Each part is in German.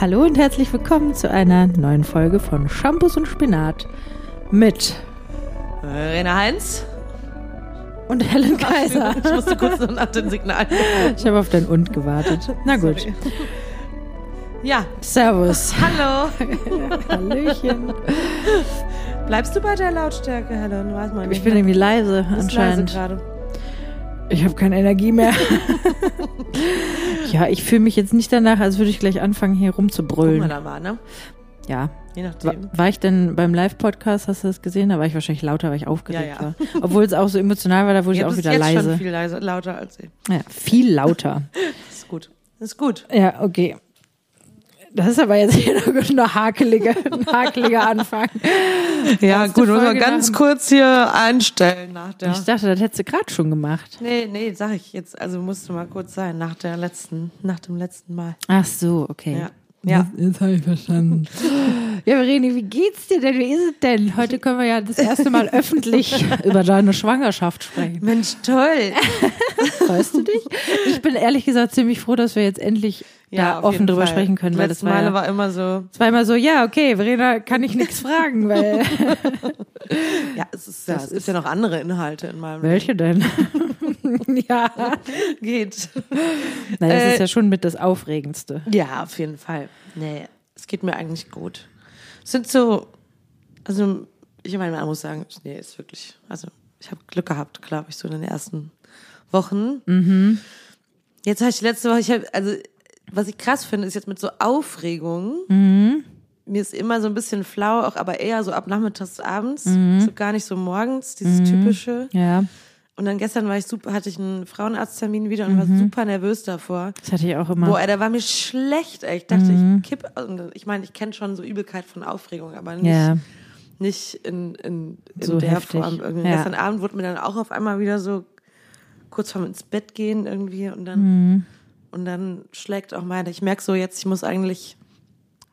Hallo und herzlich willkommen zu einer neuen Folge von Shampoos und Spinat mit Rena Heinz. und Helen Kaiser. Ich musste kurz noch nach dem Signal. Ich habe auf dein Und gewartet. Na gut. Sorry. Ja, Servus. hallo. Hallöchen. Bleibst du bei der Lautstärke, Helen? Weiß man nicht. Ich bin irgendwie leise anscheinend. leise. Ich habe keine Energie mehr. Ja, ich fühle mich jetzt nicht danach, als würde ich gleich anfangen, hier Guck mal rumzubrüllen. da mal, ne? Ja. Je War, nachdem. war ich denn beim Live-Podcast, hast du das gesehen? Da war ich wahrscheinlich lauter, weil ich aufgeregt Ja, ja. war. Obwohl es auch so emotional war, da wurde ich auch wieder jetzt leise. schon viel leiser, lauter als ich. Ja, viel lauter. Das ist gut. Das ist gut. Ja, okay. Das ist aber jetzt hier noch ein hakeliger, ein hakeliger Anfang. Ja, gut, muss man ganz nach- kurz hier einstellen nach der. Ich dachte, das hättest du gerade schon gemacht. Nee, nee, sag ich jetzt. Also musste mal kurz sein, nach der letzten, nach dem letzten Mal. Ach so, okay. Ja. Ja. Jetzt, jetzt habe ich verstanden. Ja, Vereni, wie geht's dir denn? Wie ist es denn? Heute können wir ja das erste Mal öffentlich über deine Schwangerschaft sprechen. Mensch, toll. Freust du dich? Ich bin ehrlich gesagt ziemlich froh, dass wir jetzt endlich da auf offen drüber Fall. sprechen können, weil das war, Male ja, war immer so, das war immer so, ja, okay, Verena, kann ich nichts fragen, weil ja, es ist, ja, es gibt ja noch andere Inhalte in meinem welche denn? ja. Geht. Nein, das Äh, ist ja schon mit das Aufregendste. Ja, auf jeden Fall. Nee, es geht mir eigentlich gut. Es sind so, also ich meine, man muss sagen, nee, ist wirklich, also ich habe Glück gehabt, glaube ich, so in den ersten Wochen. Mhm. Jetzt habe ich die letzte Woche, ich habe, also was ich krass finde, ist jetzt mit so Aufregung, Mhm. mir ist immer so ein bisschen flau, auch aber eher so ab nachmittags, abends, Mhm. so gar nicht so morgens, dieses typische. Ja, Und dann gestern war ich super, hatte ich einen Frauenarzttermin wieder und Mhm. war super nervös davor. das hatte ich auch immer. Boah, ey, da war mir schlecht, ey. Ich dachte, Mhm. ich kipp. Ich meine, ich kenne schon so Übelkeit von Aufregung, aber nicht, ja, nicht in, in, in So der heftig. Form. Ja. Gestern Abend wurde mir dann auch auf einmal wieder so kurz vorm ins Bett gehen irgendwie und dann, Mhm. und dann schlägt auch meine, ich merke so jetzt, ich muss eigentlich,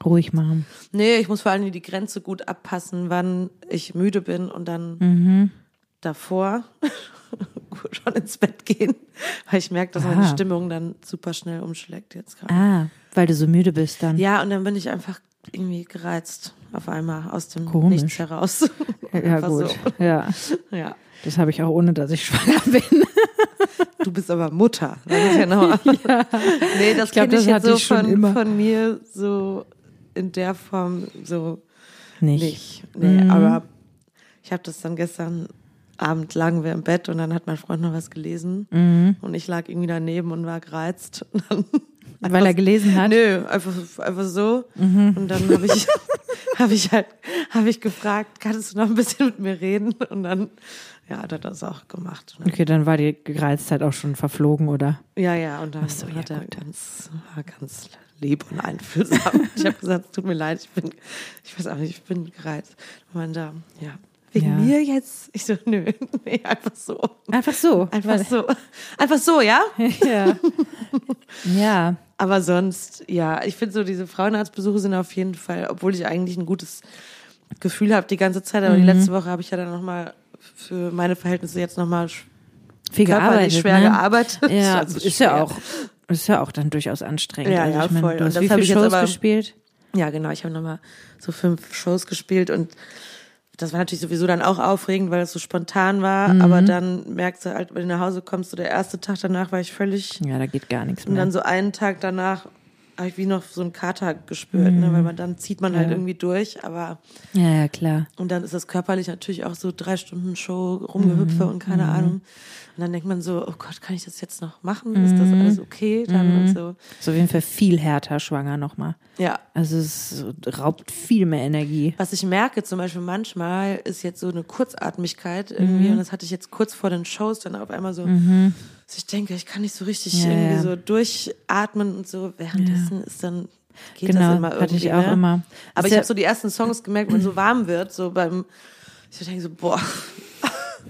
ruhig machen. nee, ich muss vor allem die Grenze gut abpassen, wann ich müde bin und dann Mhm. davor schon ins Bett gehen, weil ich merke, dass meine Ah. Stimmung dann super schnell umschlägt jetzt gerade. Ah, weil du so müde bist dann. Ja, und dann bin ich einfach irgendwie gereizt auf einmal aus dem Komisch. Nichts heraus. ja gut. So. Ja, Ja. das habe ich auch ohne, dass ich schwanger bin. Du bist aber Mutter. Ist ja. Nee, das Ich glaub, kenne das ich jetzt so von, von mir so in der Form so Nicht. nicht. Nee, Mhm. aber ich habe das dann gestern Abend lagen wir im Bett und dann hat mein Freund noch was gelesen Mhm. und ich lag irgendwie daneben und war gereizt. Und dann Weil er gelesen hat. Nö, einfach, einfach so. Mhm. Und dann habe ich, habe ich halt, habe ich gefragt, kannst du noch ein bisschen mit mir reden? Und dann, ja, hat er das auch gemacht. Okay, dann war die Gereiztheit auch schon verflogen, oder? Ja, ja, und dann so, ja, hat er gut. ganz, war ganz lieb und einfühlsam. ich habe gesagt, es tut mir leid, ich bin, ich weiß auch nicht, ich bin gereizt. Und man da, ja, wegen Ja. mir jetzt? Ich so, nö, nee, einfach so. Einfach so. Einfach so. Einfach so, ja? ja. ja. Aber sonst, ja, ich finde so, diese Frauenarztbesuche sind auf jeden Fall, obwohl ich eigentlich ein gutes Gefühl habe die ganze Zeit, aber die letzte Woche habe ich ja dann nochmal für meine Verhältnisse jetzt nochmal Viel gearbeitet. schwer ne? gearbeitet. Ja, Also ist ja schwer. auch. Ist ja auch dann durchaus anstrengend. Ja, also ja, ich mein, voll. Du Und hast das wie hab viele ich jetzt Shows aber- gespielt? Ja, genau, ich habe nochmal so fünf Shows gespielt und das war natürlich sowieso dann auch aufregend, weil es so spontan war, Mhm. aber dann merkst du halt, wenn du nach Hause kommst, so der erste Tag danach war ich völlig Ja, da geht gar nichts Und mehr. dann so einen Tag danach habe ich wie noch so einen Kater gespürt, ne? weil man dann zieht man halt Ja. irgendwie durch, aber ja, ja, klar. und dann ist das körperlich natürlich auch so drei Stunden Show, Rumgehüpfe und keine Ahnung. Und dann denkt man so, oh Gott, kann ich das jetzt noch machen? Ist das alles okay? Dann und so. Ist auf jeden Fall viel härter schwanger nochmal. Ja. Also es raubt viel mehr Energie. Was ich merke zum Beispiel manchmal ist jetzt so eine Kurzatmigkeit irgendwie und das hatte ich jetzt kurz vor den Shows dann auf einmal so, dass ich denke, ich kann nicht so richtig Ja, irgendwie ja. so durchatmen und so. Währenddessen ist dann geht genau, das immer irgendwie. ich auch ne? immer. Aber Ist ich ja- habe so die ersten Songs gemerkt, wenn so warm wird, so beim, ich denke so, boah,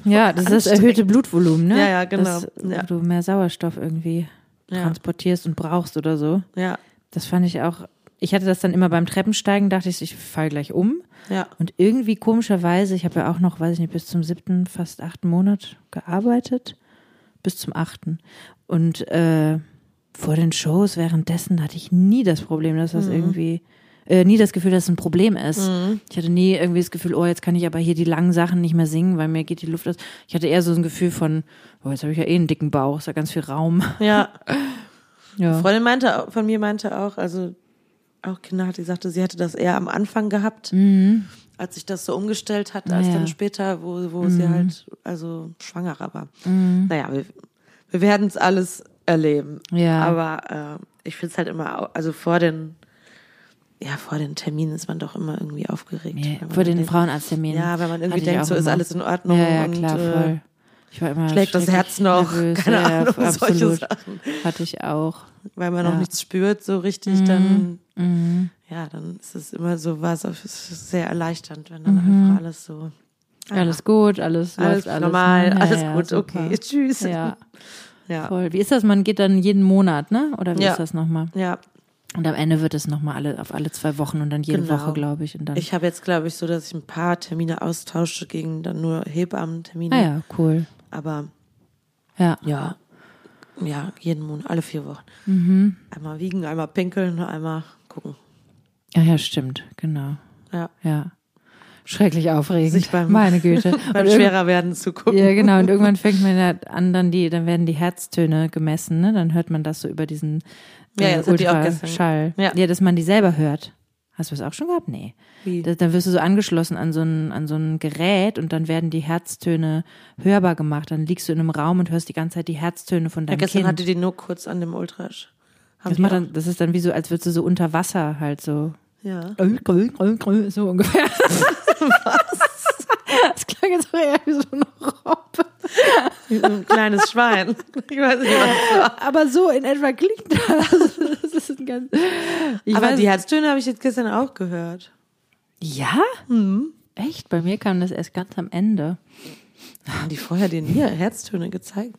Ja, das ist das erhöhte Blutvolumen, ne? Ja, ja, genau. Dass Ja. du mehr Sauerstoff irgendwie Ja. transportierst und brauchst oder so. ja, Das fand ich auch. Ich hatte das dann immer beim Treppensteigen, dachte ich, ich fall gleich um. ja, Und irgendwie komischerweise, ich habe ja auch noch, weiß ich nicht, bis zum siebten, fast achten Monat gearbeitet. Bis zum achten. Und äh, vor den Shows währenddessen hatte ich nie das Problem, dass Mhm. das irgendwie, äh, nie das Gefühl, dass es ein Problem ist. Ich hatte nie irgendwie das Gefühl, oh, jetzt kann ich aber hier die langen Sachen nicht mehr singen, weil mir geht die Luft aus. Ich hatte eher so ein Gefühl von, oh, jetzt habe ich ja eh einen dicken Bauch, ist ja ganz viel Raum. Ja. Ja. Eine Freundin meinte, auch- von mir meinte auch, also auch Kinder hat, die sagte, sie hätte das eher am Anfang gehabt, als sich das so umgestellt hat, als Mhm. Mhm. dann später, wo, wo sie halt also schwangerer war. Naja, wir, wir werden es alles erleben. Ja. Aber äh, ich finde es halt immer, also vor den, ja, vor den Terminen ist man doch immer irgendwie aufgeregt. Nee, vor den Frauenarztterminen. Ja, wenn man irgendwie hatte denkt, so ist immer. alles in Ordnung Ja, ja, und klar, äh, voll. Ich war immer schlägt das Herz noch, nervös. keine ja, Ahnung, solche absolut. Sachen. Hatte ich auch. weil man noch Ja. Mhm. nichts spürt so richtig, dann ja, dann ist es immer so was, es ist sehr erleichternd, wenn dann einfach alles so ah, Alles gut, alles, alles läuft alles normal? Ja, alles ja, gut, super. okay, tschüss. Ja, ja. voll. Wie ist das? Man geht dann jeden Monat, ne? Oder wie Ja. ist das nochmal? ja. Und am Ende wird es nochmal alle, auf alle zwei Wochen und dann jede Genau. Woche, glaube ich. Und dann. Ich habe jetzt, glaube ich, so, dass ich ein paar Termine austausche gegen dann nur Hebammentermine. ah ja, cool. Aber Ja. ja, ja, jeden Monat, alle vier Wochen. Mhm. Einmal wiegen, einmal pinkeln, einmal gucken. Ja, ja, stimmt, genau. Ja. Ja. Schrecklich aufregend. Sich beim- Meine Güte. Beim Und schwerer werden zu gucken. Ja, genau. Und irgendwann fängt man ja an, dann die, dann werden die Herztöne gemessen, ne? Dann hört man das so über diesen Ja, äh, gestern. Ultraschall. Ja. ja, dass man die selber hört. Hast du das auch schon gehabt? Nee. Wie? Da, dann wirst du so angeschlossen an so, ein, an so ein Gerät und dann werden die Herztöne hörbar gemacht. Dann liegst du in einem Raum und hörst die ganze Zeit die Herztöne von Ja, deinem gestern Kind. hatte die nur kurz an dem Ultrasch. Haben das, macht dann, das ist dann wie so, als würdest du so unter Wasser halt so. ja. So ungefähr. Das klang jetzt auch eher wie so eine Robbe. Wie so ein kleines Schwein. Ich weiß nicht, was war. Aber so in etwa klingt das. Das ist ein ganz. Ich Aber weiß- die Herztöne habe ich jetzt gestern auch gehört. Ja? Echt? Bei mir kam das erst ganz am Ende. Haben die vorher dir nie Herztöne gezeigt?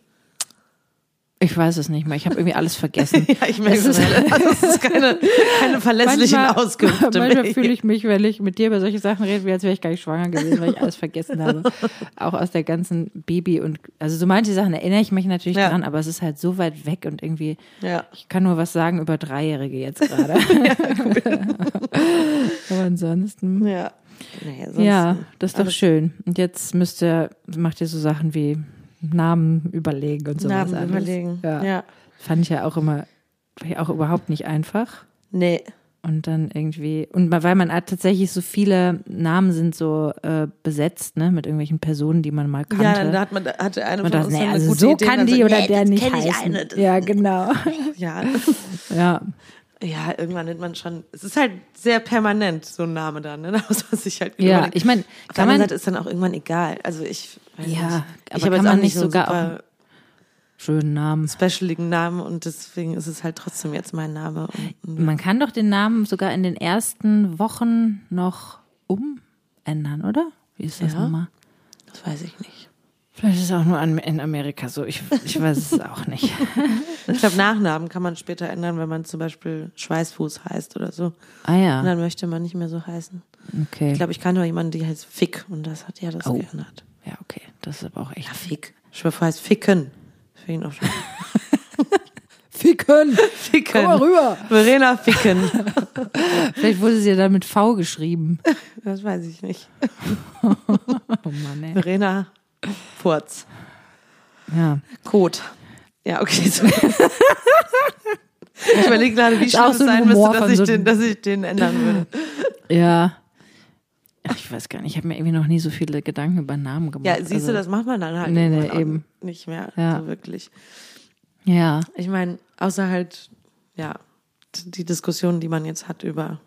Ich weiß es nicht mehr. Ich habe irgendwie alles vergessen. Ja, ich merke Es Das ist keine, keine verlässlichen manchmal, Auskünfte manchmal fühle ich mich, wenn ich mit dir über solche Sachen rede, wie als wäre ich gar nicht schwanger gewesen, weil ich alles vergessen habe. Auch aus der ganzen Baby und also so manche Sachen erinnere ich mich natürlich Ja. dran, aber es ist halt so weit weg und irgendwie Ja. ich kann nur was sagen über Dreijährige jetzt gerade. aber ansonsten. Ja. Nee, sonst Ja, das ist doch schön. Und jetzt müsst ihr, macht ihr so Sachen wie Namen überlegen und sowas. Namen alles. überlegen. Ja. Ja. Fand ich ja auch immer, auch überhaupt nicht einfach. Nee. Und dann irgendwie, und weil man hat tatsächlich so viele Namen sind so äh, besetzt, ne, mit irgendwelchen Personen, die man mal kannte. Ja, dann hat man, hatte eine und von das, uns nee, also so Idee. kann die oder nee, der nicht heißen. Ja, genau. Ja. ja. Ja, irgendwann nimmt man schon, es ist halt sehr permanent, so ein Name dann, ne? Da muss man sich halt Ja, ich meine, Auf der kann anderen man, Seite ist dann auch irgendwann egal. Also ich weiß Ja, nicht. aber ich habe jetzt man auch nicht so einen sogar schönen Namen. specialigen Namen und deswegen ist es halt trotzdem jetzt mein Name. Und, Man kann doch den Namen sogar in den ersten Wochen noch umändern, oder? Wie ist das Ja. nochmal? das weiß ich nicht. Vielleicht ist es auch nur an, in Amerika so. Ich, ich weiß es auch nicht. Ich glaube, Nachnamen kann man später ändern, wenn man zum Beispiel Schweißfuß heißt oder so. Ah Und ja, dann möchte man nicht mehr so heißen. okay. Ich glaube, ich kannte auch jemanden, die heißt Fick und das hat ja das Oh. geändert. Ja, okay. Das ist aber auch echt. Ja, Fick. Ich schwör, heißt Ficken. Ihn auch schon. Ficken! Ficken. rüber! Verena Ficken. Vielleicht wurde sie ja dann mit V geschrieben. Das weiß ich nicht. Oh Mann, ey. Verena Furz. Ja. Kot. Ja, okay. So. Ich überlege gerade, wie schlimm es so ein sein müsste, dass ich, so- den, dass ich den ändern würde. Ja. Ach, Ich weiß gar nicht, ich habe mir irgendwie noch nie so viele Gedanken über Namen gemacht. Ja, siehst also, du, das macht man dann halt Nee, nee, eben. nicht mehr Ja. so wirklich. Ja, Ich meine, außer halt, ja, die Diskussion, die man jetzt hat über,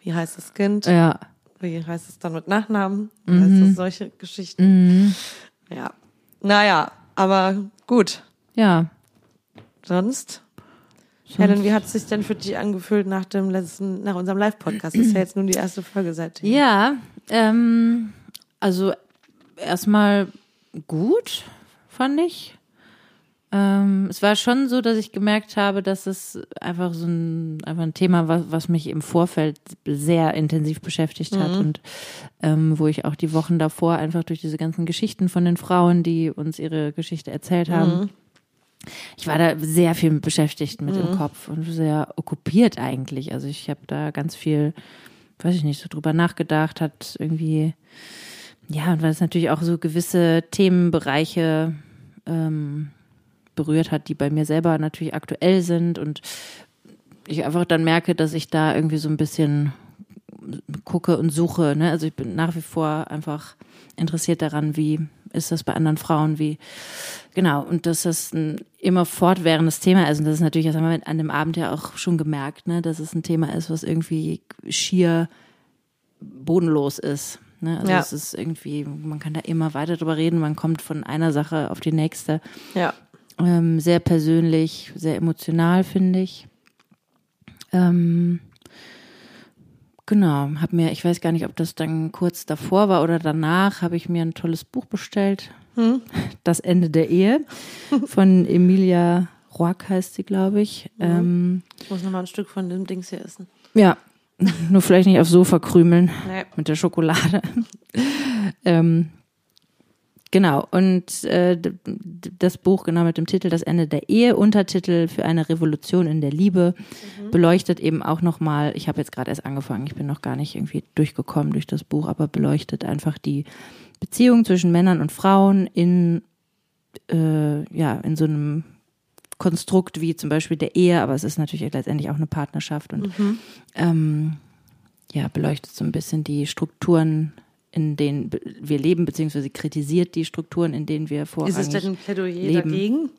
wie heißt das Kind, ja. Wie heißt es dann mit Nachnamen, Mhm. heißt das solche Geschichten. Ja, naja, aber gut. Ja. Sonst? Helen, wie hat es sich denn für dich angefühlt nach dem letzten, nach unserem Live-Podcast? Das ist ja jetzt nun die erste Folge seitdem. Ja, ähm, also erstmal gut, fand ich. Ähm, es war schon so, dass ich gemerkt habe, dass es einfach so ein, einfach ein Thema war, was mich im Vorfeld sehr intensiv beschäftigt hat und ähm, wo ich auch die Wochen davor einfach durch diese ganzen Geschichten von den Frauen, die uns ihre Geschichte erzählt haben, ich war da sehr viel beschäftigt mit im Kopf und sehr okkupiert eigentlich. Also ich habe da ganz viel, weiß ich nicht, so drüber nachgedacht, hat irgendwie, ja, und weil es natürlich auch so gewisse Themenbereiche ähm, berührt hat, die bei mir selber natürlich aktuell sind und ich einfach dann merke, dass ich da irgendwie so ein bisschen gucke und suche. Ne? Also ich bin nach wie vor einfach interessiert daran, wie ist das bei anderen Frauen, wie genau und dass das ein immer fortwährendes Thema ist und das ist natürlich, das haben wir an dem Abend ja auch schon gemerkt, ne, dass es ein Thema ist, was irgendwie schier bodenlos ist. Ne? Also Ja. es ist irgendwie, man kann da immer weiter drüber reden, man kommt von einer Sache auf die nächste. Ja. Ähm, sehr persönlich, sehr emotional, finde ich. Ähm, genau, habe mir, ich weiß gar nicht, ob das dann kurz davor war oder danach, habe ich mir ein tolles Buch bestellt. Das Ende der Ehe von Emilia Roark heißt sie, glaube ich. Ähm, Ich muss nochmal ein Stück von dem Dings hier essen. ja, nur vielleicht nicht aufs Sofa krümeln Nee. mit der Schokolade. ähm, genau, und äh, das Buch genau mit dem Titel Das Ende der Ehe, Untertitel für eine Revolution in der Liebe, beleuchtet eben auch nochmal, ich habe jetzt gerade erst angefangen, ich bin noch gar nicht irgendwie durchgekommen durch das Buch, aber beleuchtet einfach die Beziehung zwischen Männern und Frauen in, äh, ja, in so einem Konstrukt wie zum Beispiel der Ehe, aber es ist natürlich letztendlich auch eine Partnerschaft und ähm, ja, beleuchtet so ein bisschen die Strukturen, in denen wir leben, beziehungsweise kritisiert die Strukturen, in denen wir Ist vorrangig es denn ein Plädoyer leben. dagegen?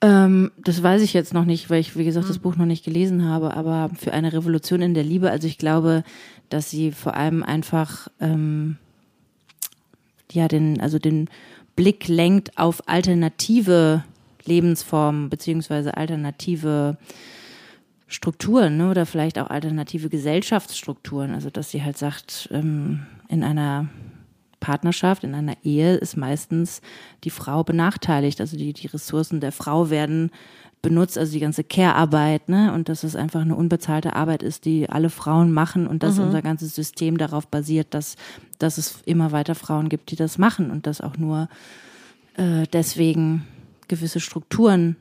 ähm, das weiß ich jetzt noch nicht, weil ich, wie gesagt, das Buch noch nicht gelesen habe, aber für eine Revolution in der Liebe, also ich glaube, dass sie vor allem einfach ähm, ja den, also den Blick lenkt auf alternative Lebensformen beziehungsweise alternative Strukturen ne, oder vielleicht auch alternative Gesellschaftsstrukturen. Also dass sie halt sagt, ähm, in einer Partnerschaft, in einer Ehe ist meistens die Frau benachteiligt. Also die, die Ressourcen der Frau werden benutzt, also die ganze Care-Arbeit, ne? Und dass es einfach eine unbezahlte Arbeit ist, die alle Frauen machen und dass unser ganzes System darauf basiert, dass, dass es immer weiter Frauen gibt, die das machen und dass auch nur äh, deswegen gewisse Strukturen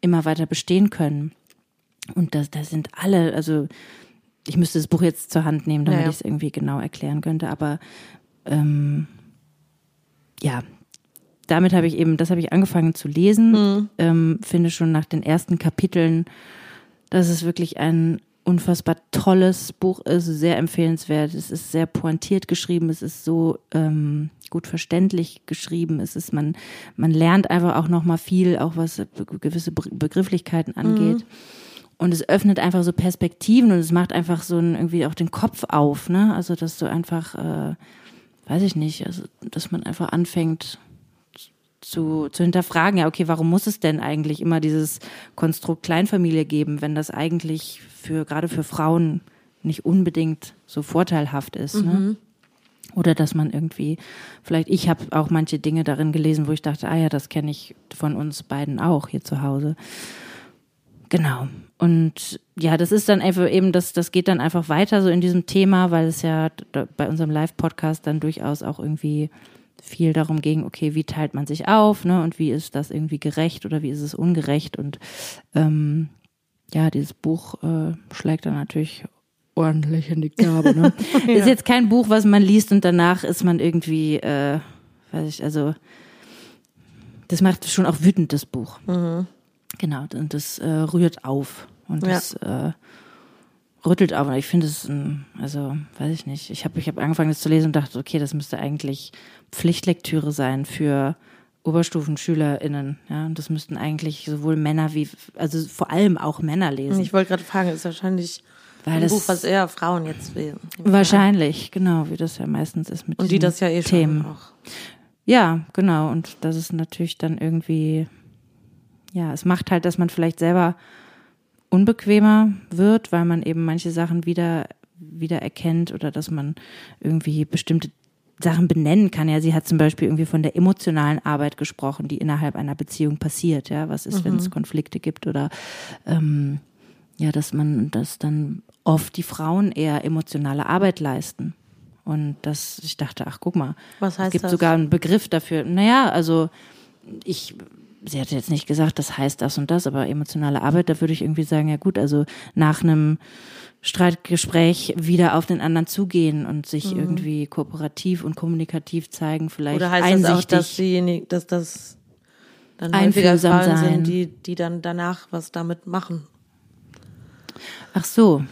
immer weiter bestehen können. Und das, das sind alle, also ich müsste das Buch jetzt zur Hand nehmen, damit Ja, ja. ich es irgendwie genau erklären könnte, aber ähm, ja, damit habe ich eben, das habe ich angefangen zu lesen, Mhm. ähm, finde schon nach den ersten Kapiteln, dass es wirklich ein unfassbar tolles Buch ist, sehr empfehlenswert. Es ist sehr pointiert geschrieben, es ist so ähm, gut verständlich geschrieben. Es ist man man lernt einfach auch noch mal viel, auch was gewisse Be- Begrifflichkeiten angeht. Und es öffnet einfach so Perspektiven und es macht einfach so ein, irgendwie auch den Kopf auf, ne? Also dass du einfach, äh, weiß ich nicht, also dass man einfach anfängt zu, zu hinterfragen, ja, okay, warum muss es denn eigentlich immer dieses Konstrukt Kleinfamilie geben, wenn das eigentlich für, gerade für Frauen nicht unbedingt so vorteilhaft ist, ne? Oder dass man irgendwie, vielleicht, ich habe auch manche Dinge darin gelesen, wo ich dachte, ah ja, das kenne ich von uns beiden auch hier zu Hause. Genau. Und ja, das ist dann einfach eben, das, das geht dann einfach weiter so in diesem Thema, weil es ja bei unserem Live-Podcast dann durchaus auch irgendwie viel darum ging, okay, wie teilt man sich auf, ne? Und wie ist das irgendwie gerecht oder wie ist es ungerecht? Und ähm, ja, dieses Buch äh, schlägt dann natürlich ordentlich in die Kerbe. Ne? Ist jetzt kein Buch, was man liest und danach ist man irgendwie, äh, weiß ich, also das macht schon auch wütend, das Buch. Genau, und das äh, rührt auf und Ja. das äh, rüttelt auf. Und ich finde es, ein- also weiß ich nicht. Ich habe ich hab angefangen, das zu lesen und dachte, okay, das müsste eigentlich Pflichtlektüre sein für OberstufenschülerInnen. Ja, und das müssten eigentlich sowohl Männer wie, also vor allem auch Männer lesen. Ich wollte gerade fragen, ist wahrscheinlich Weil ein das- Buch, was eher Frauen jetzt lesen. Wahrscheinlich, genau, wie das ja meistens ist mit Und die diesen das ja eh schon Themen. auch. Ja, genau. Und das ist natürlich dann irgendwie, ja, es macht halt, dass man vielleicht selber unbequemer wird, weil man eben manche Sachen wieder, wieder erkennt oder dass man irgendwie bestimmte Sachen benennen kann. Ja, sie hat zum Beispiel irgendwie von der emotionalen Arbeit gesprochen, die innerhalb einer Beziehung passiert. Ja, was ist, wenn es Konflikte gibt oder ähm, ja, dass man, dass dann oft die Frauen eher emotionale Arbeit leisten. Und das, ich dachte, ach guck mal, Was heißt es gibt das? sogar einen Begriff dafür. Naja, also ich sie hat jetzt nicht gesagt, das heißt das und das, aber emotionale Arbeit, da würde ich irgendwie sagen, ja gut, also nach einem Streitgespräch wieder auf den anderen zugehen und sich mhm. irgendwie kooperativ und kommunikativ zeigen, vielleicht Oder heißt einsichtig. das auch, dass diejenigen, dass das dann Frauen sein. sind, die, die dann danach was damit machen? Ach so.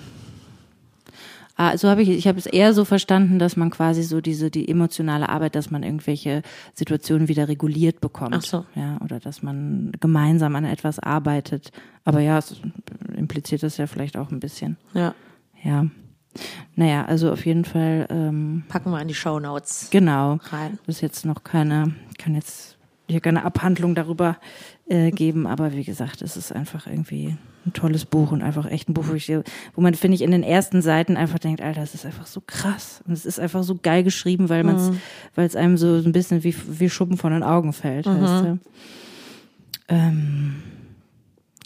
Ah, so habe ich, ich habe es eher so verstanden, dass man quasi so diese, die emotionale Arbeit, dass man irgendwelche Situationen wieder reguliert bekommt. Ach so. Ja, oder dass man gemeinsam an etwas arbeitet. Aber ja, es impliziert das ja vielleicht auch ein bisschen. Ja. Ja. Naja, also auf jeden Fall. Ähm, Packen wir in die Show Notes. Genau. Rein. Ist jetzt noch keine, kann jetzt hier keine Abhandlung darüber äh, geben, aber wie gesagt, es ist einfach irgendwie ein tolles Buch und einfach echt ein Buch, wo, ich, wo man, finde ich, in den ersten Seiten einfach denkt, Alter, das ist einfach so krass. Und es ist einfach so geil geschrieben, weil man es, mhm. weil es einem so ein bisschen wie, wie Schuppen von den Augen fällt. Mhm. Weißt du? ähm,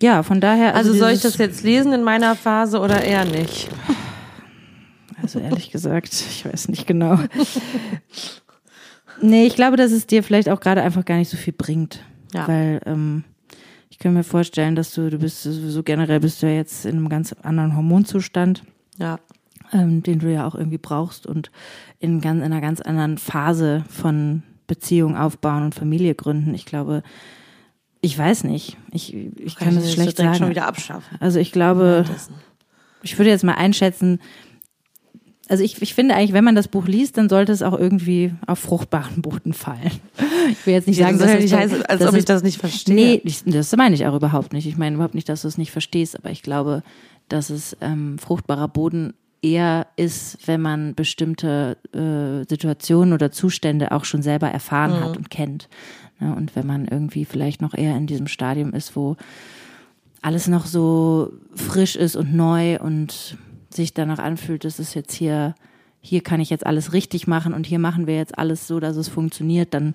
ja, von daher. Also, also soll ich das jetzt lesen in meiner Phase oder eher nicht? Also ehrlich gesagt, ich weiß nicht genau. Nee, ich glaube, dass es dir vielleicht auch gerade einfach gar nicht so viel bringt. Ja. Weil ähm, kann mir vorstellen, dass du, du bist sowieso generell bist du ja jetzt in einem ganz anderen Hormonzustand. Ja. Ähm, den du ja auch irgendwie brauchst und in, ganz, in einer ganz anderen Phase von Beziehung aufbauen und Familie gründen. Ich glaube, ich weiß nicht. Ich, ich kann, kann das schlecht sagen. schon wieder abschaffen. Also ich glaube, ich würde jetzt mal einschätzen, also ich, ich finde eigentlich, wenn man das Buch liest, dann sollte es auch irgendwie auf fruchtbaren Boden fallen. Ich will jetzt nicht sagen, das dass nicht heißt, als ob ich das nicht verstehe. Nee, das meine ich auch überhaupt nicht. Ich meine überhaupt nicht, dass du es nicht verstehst, aber ich glaube, dass es ähm, fruchtbarer Boden eher ist, wenn man bestimmte äh, Situationen oder Zustände auch schon selber erfahren mhm. hat und kennt. Ne? Und wenn man irgendwie vielleicht noch eher in diesem Stadium ist, wo alles noch so frisch ist und neu und sich danach anfühlt, dass es jetzt hier, hier kann ich jetzt alles richtig machen und hier machen wir jetzt alles so, dass es funktioniert, dann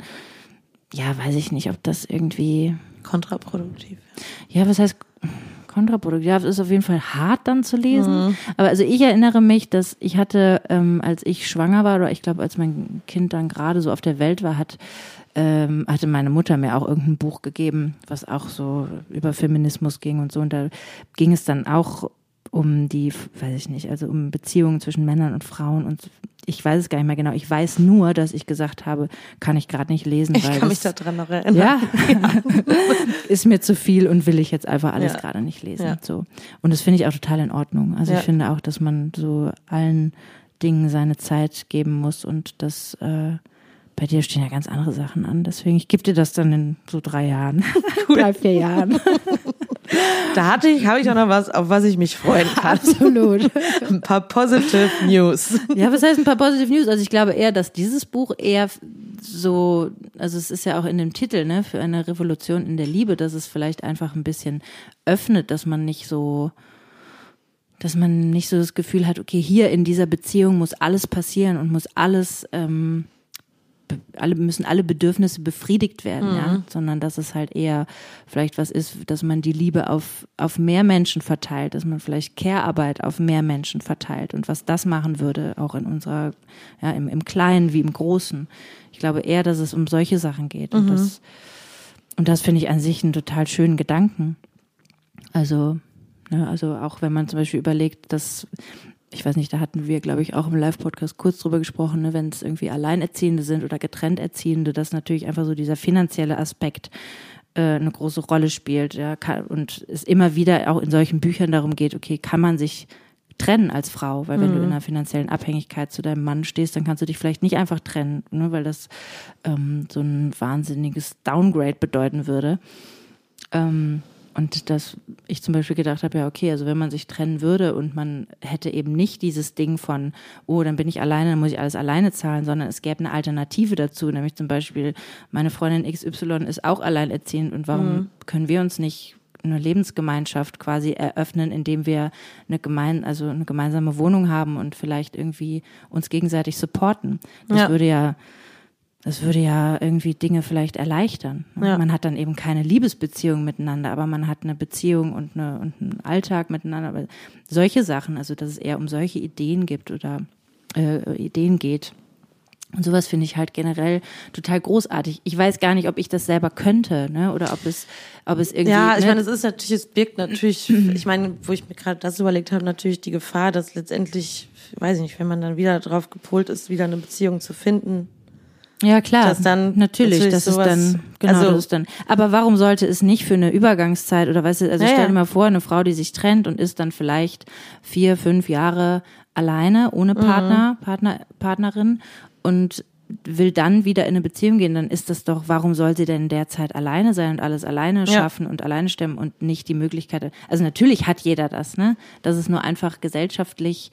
ja, weiß ich nicht, ob das irgendwie kontraproduktiv. Ja, was heißt kontraproduktiv? Ja, es ist auf jeden Fall hart dann zu lesen. Mhm. Aber also ich erinnere mich, dass ich hatte, ähm, als ich schwanger war oder ich glaube, als mein Kind dann gerade so auf der Welt war, hat ähm, hatte meine Mutter mir auch irgendein Buch gegeben, was auch so über Feminismus ging und so. Und da ging es dann auch um die, weiß ich nicht, also um Beziehungen zwischen Männern und Frauen und ich weiß es gar nicht mehr genau. Ich weiß nur, dass ich gesagt habe, kann ich gerade nicht lesen. Ich kann mich daran noch erinnern. Ja, ist mir zu viel und will ich jetzt einfach alles ja. gerade nicht lesen. Ja. So und das finde ich auch total in Ordnung. Also ich finde auch, dass man so allen Dingen seine Zeit geben muss und das äh, bei dir stehen ja ganz andere Sachen an. Deswegen, ich gebe dir das dann in so drei Jahren, drei, vier Jahren. Da hatte ich, habe ich auch noch was, auf was ich mich freuen kann. Absolut. Ein paar positive News. Ja, was heißt ein paar positive News? Also ich glaube eher, dass dieses Buch eher so, also es ist ja auch in dem Titel, ne, für eine Revolution in der Liebe, dass es vielleicht einfach ein bisschen öffnet, dass man nicht so, dass man nicht so das Gefühl hat, okay, hier in dieser Beziehung muss alles passieren und muss alles ähm, alle müssen alle Bedürfnisse befriedigt werden, mhm. ja, sondern dass es halt eher vielleicht was ist, dass man die Liebe auf auf mehr Menschen verteilt, dass man vielleicht Care-Arbeit auf mehr Menschen verteilt und was das machen würde, auch in unserer ja im, im Kleinen wie im Großen. Ich glaube eher, dass es um solche Sachen geht mhm. und das und das finde ich an sich einen total schönen Gedanken. Also Ne, also auch wenn man zum Beispiel überlegt, dass ich weiß nicht, da hatten wir, glaube ich, auch im Live-Podcast kurz drüber gesprochen, ne, wenn es irgendwie Alleinerziehende sind oder getrennt Erziehende, dass natürlich einfach so dieser finanzielle Aspekt äh, eine große Rolle spielt. Ja, kann, und es immer wieder auch in solchen Büchern darum geht, okay, kann man sich trennen als Frau, weil wenn mhm. du in einer finanziellen Abhängigkeit zu deinem Mann stehst, dann kannst du dich vielleicht nicht einfach trennen, ne, weil das ähm, so ein wahnsinniges Downgrade bedeuten würde. Ähm, und dass ich zum Beispiel gedacht habe, ja, okay, also wenn man sich trennen würde und man hätte eben nicht dieses Ding von, oh, dann bin ich alleine, dann muss ich alles alleine zahlen, sondern es gäbe eine Alternative dazu, nämlich zum Beispiel, meine Freundin XY ist auch alleinerziehend und warum mhm. können wir uns nicht eine Lebensgemeinschaft quasi eröffnen, indem wir eine gemein, also eine gemeinsame Wohnung haben und vielleicht irgendwie uns gegenseitig supporten. Das ja. würde ja das würde ja irgendwie Dinge vielleicht erleichtern. Ja. Man hat dann eben keine Liebesbeziehung miteinander, aber man hat eine Beziehung und, eine, und einen Alltag miteinander. Aber solche Sachen, also dass es eher um solche Ideen gibt oder äh, Ideen geht, Und sowas finde ich halt generell total großartig. Ich weiß gar nicht, ob ich das selber könnte, ne? Oder ob es, ob es irgendwie. Ja, ich ne? meine, es ist natürlich, es birgt natürlich, ich meine, wo ich mir gerade das überlegt habe, natürlich die Gefahr, dass letztendlich, weiß ich nicht, wenn man dann wieder drauf gepolt ist, wieder eine Beziehung zu finden. Ja, klar. dass dann natürlich, natürlich das ist dann, genau, also- das ist dann. Aber warum sollte es nicht für eine Übergangszeit oder weißt du, also Ja, stell ja. dir mal vor, eine Frau, die sich trennt und ist dann vielleicht vier, fünf Jahre alleine, ohne Mhm. Partner, Partner, Partnerin und will dann wieder in eine Beziehung gehen, dann ist das doch, warum soll sie denn in der Zeit alleine sein und alles alleine Ja. schaffen und alleine stemmen und nicht die Möglichkeit, also natürlich hat jeder das, ne? Das ist nur einfach gesellschaftlich,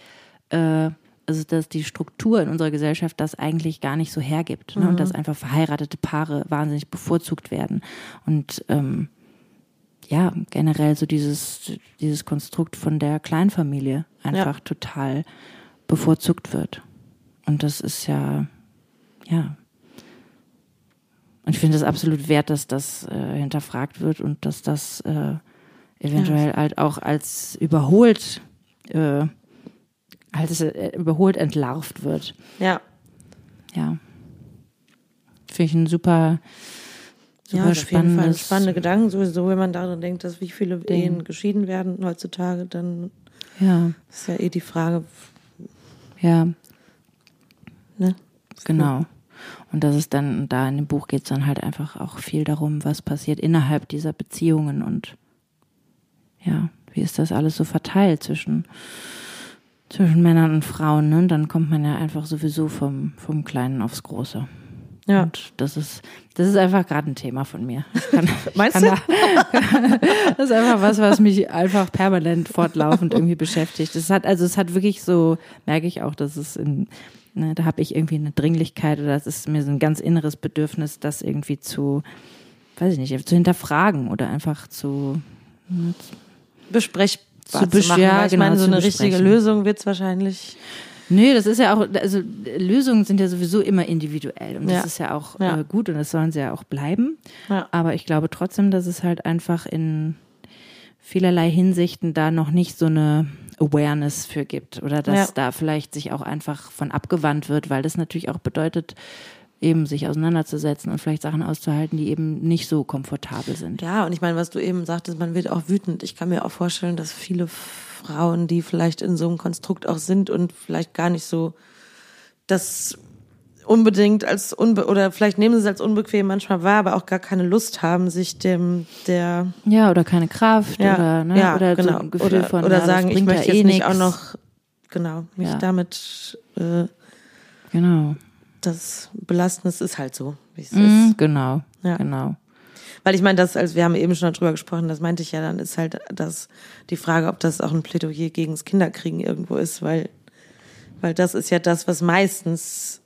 äh, also dass die Struktur in unserer Gesellschaft das eigentlich gar nicht so hergibt ne? und dass einfach verheiratete Paare wahnsinnig bevorzugt werden. Und ähm, ja generell so dieses dieses Konstrukt von der Kleinfamilie einfach total bevorzugt wird. Und das ist ja ja. Und ich finde es absolut wert, dass das äh, hinterfragt wird und dass das äh, eventuell halt auch als überholt äh, als äh, überholt entlarvt wird. Ja. Ja. Finde ich ein super, super Ja, spannendes. spannender Gedanke, sowieso, wenn man daran denkt, dass wie viele Ehen geschieden werden heutzutage, dann Ja, ist ja eh die Frage, ja, ne? genau. Und das ist dann, da in dem Buch geht es dann halt einfach auch viel darum, was passiert innerhalb dieser Beziehungen und ja, wie ist das alles so verteilt zwischen, zwischen Männern und Frauen, ne? Dann kommt man ja einfach sowieso vom, vom Kleinen aufs Große. Ja. Und das ist, das ist einfach gerade ein Thema von mir. Kann, Meinst du? Da, das ist einfach was, was mich einfach permanent fortlaufend irgendwie beschäftigt. Es hat, also es hat wirklich so, merke ich auch, dass es in, ne, da habe ich irgendwie eine Dringlichkeit oder das ist mir so ein ganz inneres Bedürfnis, das irgendwie zu, weiß ich nicht, zu hinterfragen oder einfach zu, besprechbar Zu zu, machen. ja, weil ich genau, meine, so eine richtige. Lösung wird es wahrscheinlich. Nö, das ist ja auch, also Lösungen sind ja sowieso immer individuell und das Ja. ist ja auch Ja. Äh, gut und das sollen sie ja auch bleiben. Ja. Aber ich glaube trotzdem, dass es halt einfach in vielerlei Hinsichten da noch nicht so eine Awareness für gibt oder dass da vielleicht sich auch einfach von abgewandt wird, weil das natürlich auch bedeutet, eben sich auseinanderzusetzen und vielleicht Sachen auszuhalten, die eben nicht so komfortabel sind. Ja, und ich meine, was du eben sagtest, man wird auch wütend. Ich kann mir auch vorstellen, dass viele Frauen, die vielleicht in so einem Konstrukt auch sind und vielleicht gar nicht so das unbedingt als unbe oder vielleicht nehmen sie es als unbequem manchmal wahr, aber auch gar keine Lust haben, sich dem der Ja, oder keine Kraft ja, oder, ne, ja, oder genau. so ein Gefühl oder, von oder ja, sagen, ich möchte ja jetzt eh nicht nix. auch noch genau mich Ja. damit äh, Genau. Das belasten. Es ist halt so, wie es Mhm, ist. genau. Ja. Genau. Weil ich meine, das, als wir haben eben schon darüber gesprochen, das meinte ich ja, dann ist halt das die Frage, ob das auch ein Plädoyer gegen das Kinderkriegen irgendwo ist, weil, weil das ist ja das, was meistens,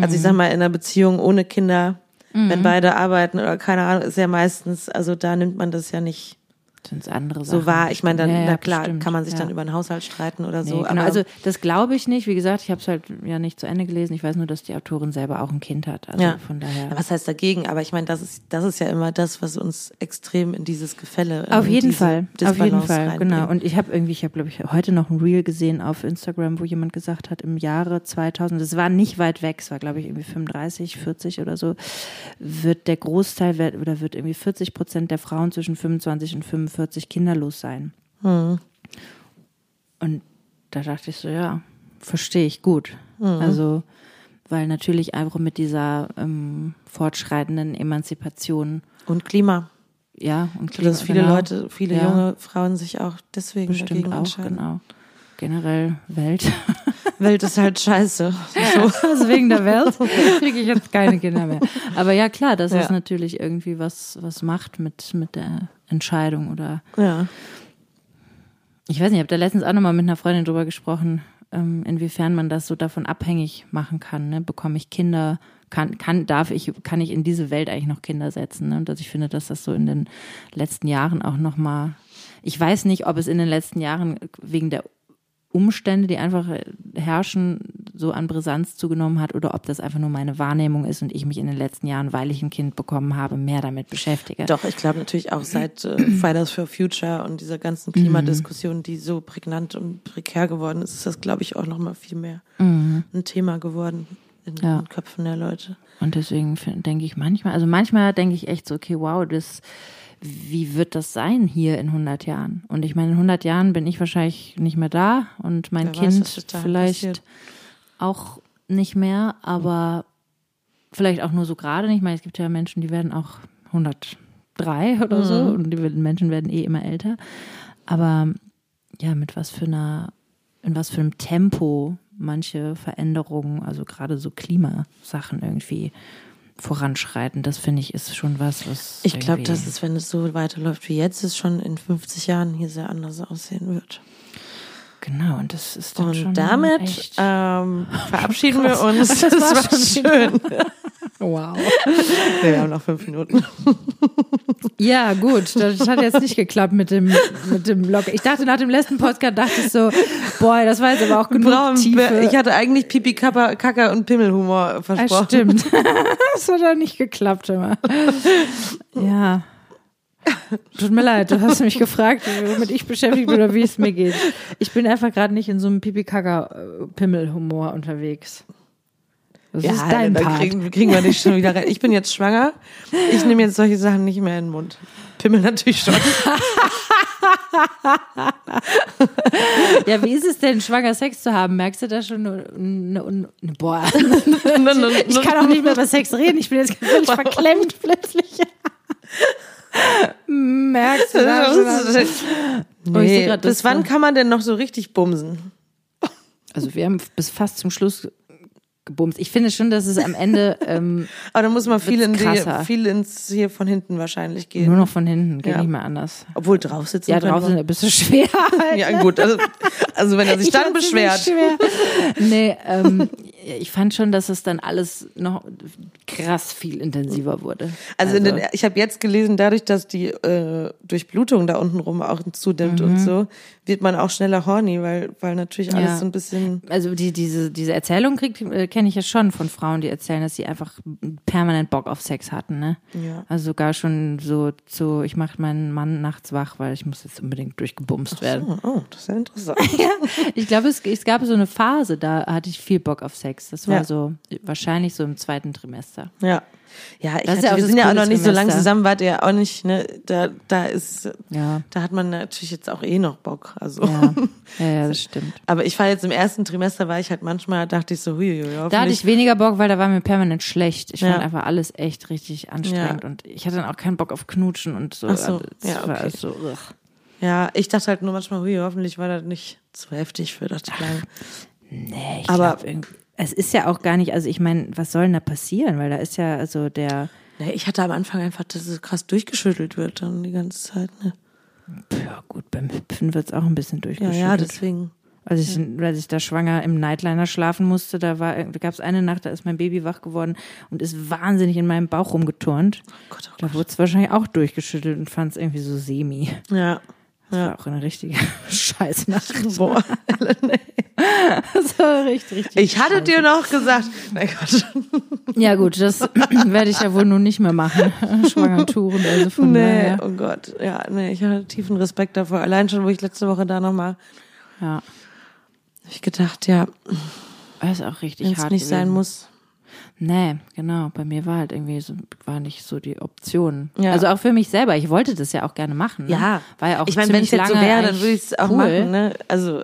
also ich sag mal, in einer Beziehung ohne Kinder, wenn beide arbeiten oder keine Ahnung, ist ja meistens, also da nimmt man das ja nicht Sind andere Sachen. so wahr. Ich meine, dann, Ja, na klar, bestimmt. kann man sich ja. dann über einen Haushalt streiten oder Nee, so. genau. aber also das glaube ich nicht. Wie gesagt, ich habe es halt ja nicht zu Ende gelesen. Ich weiß nur, dass die Autorin selber auch ein Kind hat. Also Ja. von daher. Was heißt dagegen? Aber ich meine, das ist, das ist ja immer das, was uns extrem in dieses Gefälle. Auf in jeden Fall, auf jeden Disbalance Fall, reinbringt. genau. Und ich habe irgendwie, ich habe glaube ich heute noch ein Reel gesehen auf Instagram, wo jemand gesagt hat, im Jahre 2000, das war nicht weit weg, es war glaube ich irgendwie 35, 40 oder so, wird der Großteil oder wird irgendwie 40 Prozent der Frauen zwischen 25 und 45 kinderlos sein. Hm. Und da dachte ich so, ja, verstehe ich gut. Mhm. Also, weil natürlich einfach mit dieser ähm, fortschreitenden Emanzipation, Und Klima. ja, und glaube, dass viele genau. Leute, viele Ja. junge Frauen sich auch deswegen bestimmt dagegen auch, genau. Generell Welt. Welt ist halt scheiße. Also wegen der Welt kriege ich jetzt keine Kinder mehr. Aber ja, klar, dass es Ja. natürlich irgendwie was, was macht mit, mit der Entscheidung oder Ja. ich weiß nicht, ich habe da letztens auch nochmal mit einer Freundin drüber gesprochen, ähm, inwiefern man das so davon abhängig machen kann. Ne? Bekomme ich Kinder, kann, kann, darf ich, kann ich in diese Welt eigentlich noch Kinder setzen? Ne? Und dass ich finde, dass das so in den letzten Jahren auch nochmal, ich weiß nicht, ob es in den letzten Jahren wegen der Umstände, die einfach herrschen, so an Brisanz zugenommen hat oder ob das einfach nur meine Wahrnehmung ist und ich mich in den letzten Jahren, weil ich ein Kind bekommen habe, mehr damit beschäftige. Doch, ich glaube natürlich auch seit äh, Fridays for Future und dieser ganzen Klimadiskussion, die so prägnant und prekär geworden ist, ist das, glaube ich, auch noch mal viel mehr Mhm. ein Thema geworden. In Ja. den Köpfen der Leute. Und deswegen denke ich manchmal, also manchmal denke ich echt so, okay, wow, das, wie wird das sein hier in 100 Jahren? Und ich meine, in 100 Jahren bin ich wahrscheinlich nicht mehr da und mein Wer weiß, Kind dahin vielleicht passiert. auch nicht mehr, aber vielleicht auch nur so gerade nicht. Ich meine, es gibt ja Menschen, die werden auch 103 oder so Mhm. und die Menschen werden eh immer älter. Aber ja, mit was für einer, in was für einem Tempo manche Veränderungen, also gerade so Klimasachen irgendwie voranschreiten, das finde ich ist schon was, was. Ich glaube, dass es, wenn es so weiterläuft wie jetzt, es schon in 50 Jahren hier sehr anders aussehen wird. Genau, und das ist dann schon Und damit ähm, verabschieden wir uns. Ach, das war schon schön. wow. Nee, wir haben noch fünf Minuten. Ja, gut, das hat jetzt nicht geklappt mit dem, mit dem Lock. Ich dachte nach dem letzten Podcast, dachte ich so, boah, das war jetzt aber auch genug Braun, Tiefe. ich hatte eigentlich Pipi, Kappa, Kacker und Pimmelhumor Ah, versprochen. stimmt. Das hat dann nicht geklappt immer. Ja. Tut mir leid, du hast mich gefragt, womit ich beschäftigt bin oder wie es mir geht. Ich bin einfach gerade nicht in so einem Pipi-Kaka-Pimmel-Humor unterwegs. Das ist dein Part. kriegen, kriegen wir dich schon wieder rein. Ich bin jetzt schwanger. Ich nehme jetzt solche Sachen nicht mehr in den Mund. Pimmel natürlich schon. Ja, wie ist es denn, schwanger Sex zu haben? Merkst du da schon eine, eine, eine boah, ich kann auch nicht mehr über Sex reden. Ich bin jetzt völlig verklemmt plötzlich. Merkst du da schon? Oh, Nee, seh grad, das bis wann kann man denn noch so richtig bumsen? Also wir haben bis fast zum Schluss gebumst. Ich finde schon, dass es am Ende ähm, Aber da muss man viel, in die, viel ins hier von hinten wahrscheinlich gehen. nur noch von hinten, geht Ja. nicht mehr anders. Obwohl drauf sitzen. Ja, draußen wir- ein bisschen schwer. Ja, gut. Also, also wenn er sich Ich dann beschwert. Schwer. Nee, ähm, ich fand schon, dass es dann alles noch krass viel intensiver wurde. Also, in den, ich habe jetzt gelesen, dadurch, dass die äh, Durchblutung da unten rum auch zunimmt und so, wird man auch schneller horny, weil, weil natürlich alles Ja. so ein bisschen. also die, diese, diese Erzählung kriegt, äh, kenne ich ja schon von Frauen, die erzählen, dass sie einfach permanent Bock auf Sex hatten, ne? Ja. Also sogar schon so zu, ich mache meinen Mann nachts wach, weil ich muss jetzt unbedingt durchgebumst werden. Oh, oh, das ist ja interessant. Ja, ich glaube, es, es gab so eine Phase, da hatte ich viel Bock auf Sex. Das war Ja. so wahrscheinlich so im zweiten Trimester. Ja. Ja, ich Das hatte, ja wir sind ja auch noch nicht so lange zusammen, wart ihr ja auch nicht, ne? Da, da ist, Ja, da hat man natürlich jetzt auch eh noch Bock. Also. ja, ja, ja das stimmt. Aber ich war jetzt im ersten Trimester, war ich halt manchmal, dachte ich so, hui, hui, Da hatte ich weniger Bock, weil da war mir permanent schlecht. Ich fand einfach alles echt richtig anstrengend und ich hatte dann auch keinen Bock auf Knutschen und so. Ach so, Das ja, okay. so, ugh. ja, ich dachte halt nur manchmal, hui, hoffentlich war das nicht zu heftig für das Kleine. Nee, ich Aber- glaube, es ist ja auch gar nicht, also ich meine, was soll denn da passieren? Weil da ist ja, also der, Nee, ich hatte am Anfang einfach, dass es krass durchgeschüttelt wird dann die ganze Zeit. Ne? ja gut, beim Hüpfen wird es auch ein bisschen Ja, durchgeschüttelt. ja, deswegen. Als ich, als ich da schwanger im Nightliner schlafen musste, da gab es eine Nacht, da ist mein Baby wach geworden und ist wahnsinnig in meinem Bauch rumgeturnt. Gott, oh Da wurde es wahrscheinlich auch durchgeschüttelt und fand es irgendwie so semi. Ja. Das Ja. war auch eine richtige Scheißnacht. Boah. Das war richtig, richtig. Ich hatte scheiße. dir noch gesagt, mein Gott. Ja gut, das werde ich ja wohl nun nicht mehr machen. Schwangertouren, also von Nee, daher. oh Gott. Ja, nee, ich hatte tiefen Respekt davor. Allein schon, wo ich letzte Woche da nochmal, Ja, hab ich gedacht, ja, das ist auch richtig wenn es hart nicht sein gewesen. muss. Nee, genau. Bei mir war halt irgendwie so, war nicht so die Option. Ja. Also auch für mich selber. Ich wollte das ja auch gerne machen. Ne? Ja, war ja auch ich meine, wenn es jetzt so lange wäre, dann würde ich es auch cool. machen. Ne? Also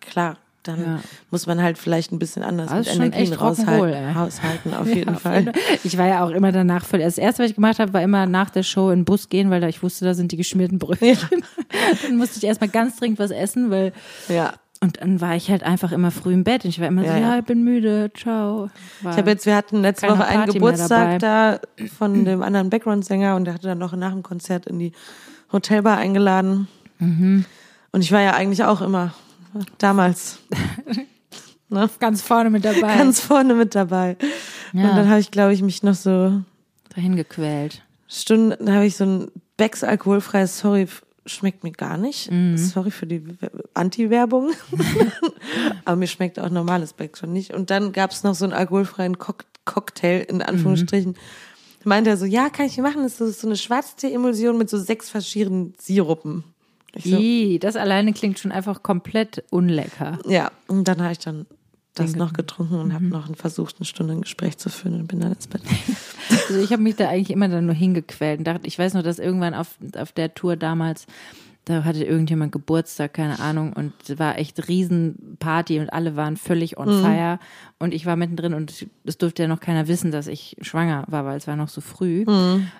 klar, dann Ja. muss man halt vielleicht ein bisschen anders Das mit Energien raushalten, haushalten, auf jeden Fall. Ich war ja auch immer danach voll. Das erste, was ich gemacht habe, war immer nach der Show in den Bus gehen, weil da ich wusste, da sind die geschmierten Brötchen. Dann musste ich erstmal ganz dringend was essen, weil Ja. Und dann war ich halt einfach immer früh im Bett und ich war immer Ja, so, ja. ja, ich bin müde, ciao. War, Ich habe jetzt, wir hatten letzte Woche einen Party Geburtstag da von dem anderen Background-Sänger und der hatte dann noch nach dem Konzert in die Hotelbar eingeladen. Mhm. Und ich war ja eigentlich auch immer damals ne, ganz vorne mit dabei. ganz vorne mit dabei. Ja. Und dann habe ich, glaube ich, mich noch so dahin gequält. Stunden, da habe ich so ein Becks alkoholfreies Sorry, schmeckt mir gar nicht. Mhm. Sorry für die We- Anti-Werbung. Aber mir schmeckt auch normales Becks schon nicht. Und dann gab es noch so einen alkoholfreien Cock Cocktail, in Anführungsstrichen. Meinte er so, ja, kann ich machen. Das ist so eine Schwarztee-Emulsion mit so sechs verschiedenen Sirupen. Ich so, Ih, das alleine klingt schon einfach komplett unlecker. ja, und dann habe ich dann das noch ge- getrunken und habe noch versucht, eine Stunde ein Gespräch zu führen und bin dann ins Bett. Also ich habe mich da eigentlich immer dann nur hingequält und dachte, ich weiß noch, dass irgendwann auf, auf der Tour damals, da hatte irgendjemand Geburtstag, keine Ahnung, und es war echt Riesenparty und alle waren völlig on fire und ich war mittendrin und es durfte ja noch keiner wissen, dass ich schwanger war, weil es war noch so früh.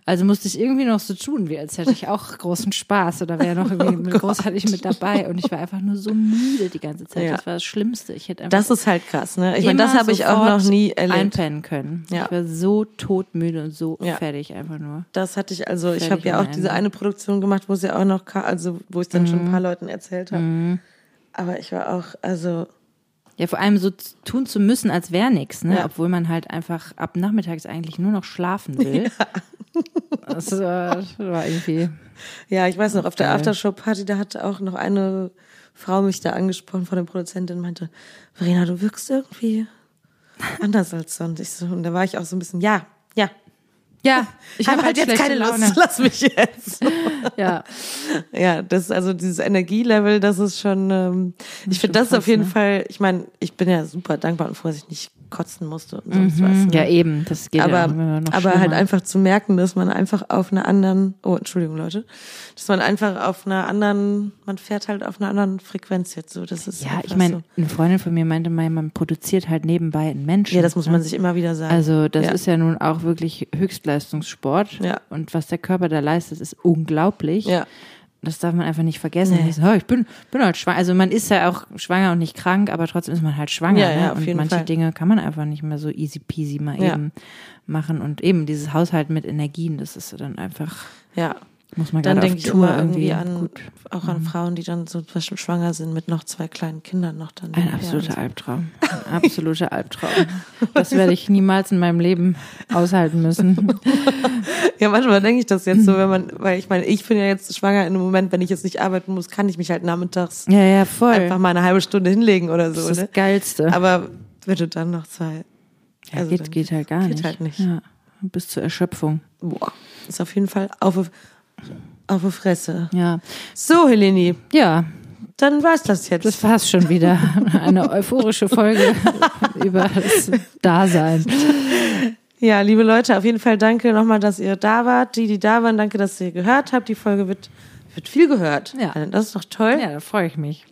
Also musste ich irgendwie noch so tun, wie als hätte ich auch großen Spaß oder wäre noch irgendwie mit großartig mit dabei und ich war einfach nur so müde die ganze Zeit. Ja. Das war das Schlimmste. Ich hätte Das ist halt krass, ne? Ich meine, das habe ich auch noch nie erlebt. einpennen können. Ja. Ich war so todmüde und so Ja. fertig einfach nur. Das hatte ich also, ich Fertig habe ja auch diese eine Produktion gemacht, wo es ja auch noch, ka- wo ich dann schon Mhm. ein paar Leuten erzählt habe. Aber ich war auch, also Ja, vor allem so tun zu müssen, als wäre nichts, ne? Ja. Obwohl man halt einfach ab nachmittags eigentlich nur noch schlafen will. Das, war, das war irgendwie. Ja, ich weiß noch, auf der. Aftershow-Party, da hat auch noch eine Frau mich da angesprochen von der Produzentin und meinte, Verena, du wirkst irgendwie anders als sonst. Ich so, und da war ich auch so ein bisschen, ja, ja. Ja, Ich hab habe halt jetzt keine Laune. Lust, lass mich jetzt. Ja, Ja, das ist also dieses Energielevel, das ist schon, ähm, ich finde schon das auf krass, jeden ne? Fall, ich meine, ich bin ja super dankbar und froh, dass ich nicht kotzen musste und sonst was. Ne? ja eben, das geht ja aber, immer noch aber halt einfach zu merken, dass man einfach auf einer anderen, oh, Entschuldigung, Leute, dass man einfach auf einer anderen, man fährt halt auf einer anderen Frequenz jetzt so. Das ist Ja, einfach ich meine, so. eine Freundin von mir meinte mal, man produziert halt nebenbei einen Menschen. Ja, das muss ne? man sich immer wieder sagen. Also das ja. ist ja nun auch wirklich Höchstleistungssport. Ja. Und was der Körper da leistet, ist unglaublich. Ja. Das darf man einfach nicht vergessen. Nee. So, "Oh, Ich bin, bin halt schwanger. Also man ist ja auch schwanger und nicht krank, aber trotzdem ist man halt schwanger. Ja, ja, ne? auf Und manche Fall. Dinge kann man einfach nicht mehr so easy peasy mal Ja. eben machen. Und eben dieses Haushalt mit Energien, das ist dann einfach, ja. Muss man Dann denke ich Tour immer irgendwie an, gut. Mhm. auch an Frauen, die dann so zum Beispiel schwanger sind mit noch zwei kleinen Kindern noch dann. Ein absoluter so. Albtraum. Ein absoluter Albtraum. Das werde ich niemals in meinem Leben aushalten müssen. Ja, manchmal denke ich das jetzt so, wenn man, weil ich meine, ich bin ja jetzt schwanger in einem Moment, wenn ich jetzt nicht arbeiten muss, kann ich mich halt nachmittags Ja, ja, voll. einfach mal eine halbe Stunde hinlegen oder so. das ist Ne? das Geilste. Aber wenn du dann noch zwei, Ja, also geht, geht halt gar geht nicht. halt nicht. Ja, bis zur Erschöpfung. boah, ist auf jeden Fall auf, auf die Fresse. Ja, So, Heleni, ja, dann war's das jetzt. das war's schon wieder. Eine euphorische Folge über das Dasein. Ja, liebe Leute, auf jeden Fall danke nochmal, dass ihr da wart. Die, die da waren, danke, dass ihr gehört habt. Die Folge wird, wird viel gehört. Ja. Das ist doch toll. Ja, da freue ich mich.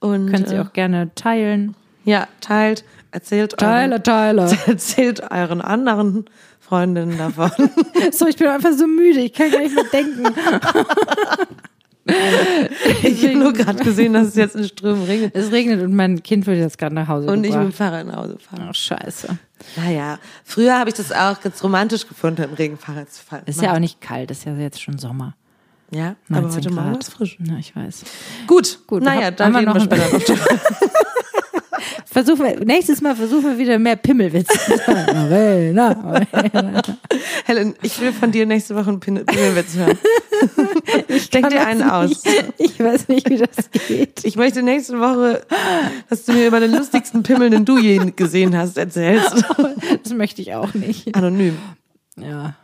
Und Könnt ihr äh, auch gerne teilen. ja, teilt, erzählt Teile, Teile. euren, erzählt euren anderen Freundinnen davon. So, ich bin einfach so müde. Ich kann gar nicht mehr denken. ich habe nur gerade gesehen, dass es jetzt in Strömen regnet Es regnet und mein Kind wird jetzt gerade nach Hause und ich mit dem gebracht. Fahrrad nach Hause fahren. Oh, scheiße. Naja, früher habe ich das auch ganz romantisch gefunden, im Regen Fahrrad zu fahren. Ist ja auch nicht kalt, ist ja jetzt schon Sommer. Ja, aber 19 heute Morgen Grad. es frisch. Na, ich weiß. Gut, Gut, naja, dann haben wir noch später noch. Versuchen wir, nächstes Mal versuchen wir wieder mehr Pimmelwitze. Arena. Helen, ich will von dir nächste Woche einen Pimmelwitz hören. Ich denke dir einen aus. Ich weiß nicht, wie das geht. Ich möchte nächste Woche, dass du mir über den lustigsten Pimmel, den du je gesehen hast, erzählst. Das möchte ich auch nicht. Anonym. Ja.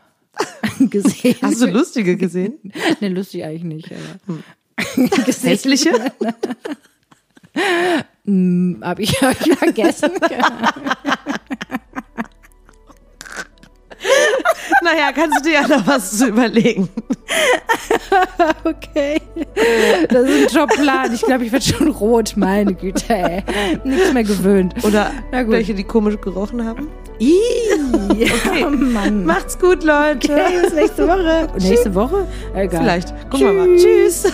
Gesehen. Hast du lustige gesehen? Ne, lustig eigentlich nicht. Aber. Hässliche? Hab ich, hab ich vergessen. Naja, kannst du dir ja noch was zu überlegen. Okay. Das ist ein Jobplan. Ich glaube, ich werde schon rot. Meine Güte, ey. Nichts mehr gewöhnt. Oder welche, die komisch gerochen haben. Ih, okay. oh Mann. Macht's gut, Leute. Okay, bis nächste Woche. Nächste Woche? Egal. Vielleicht. Gucken wir mal. Tschüss.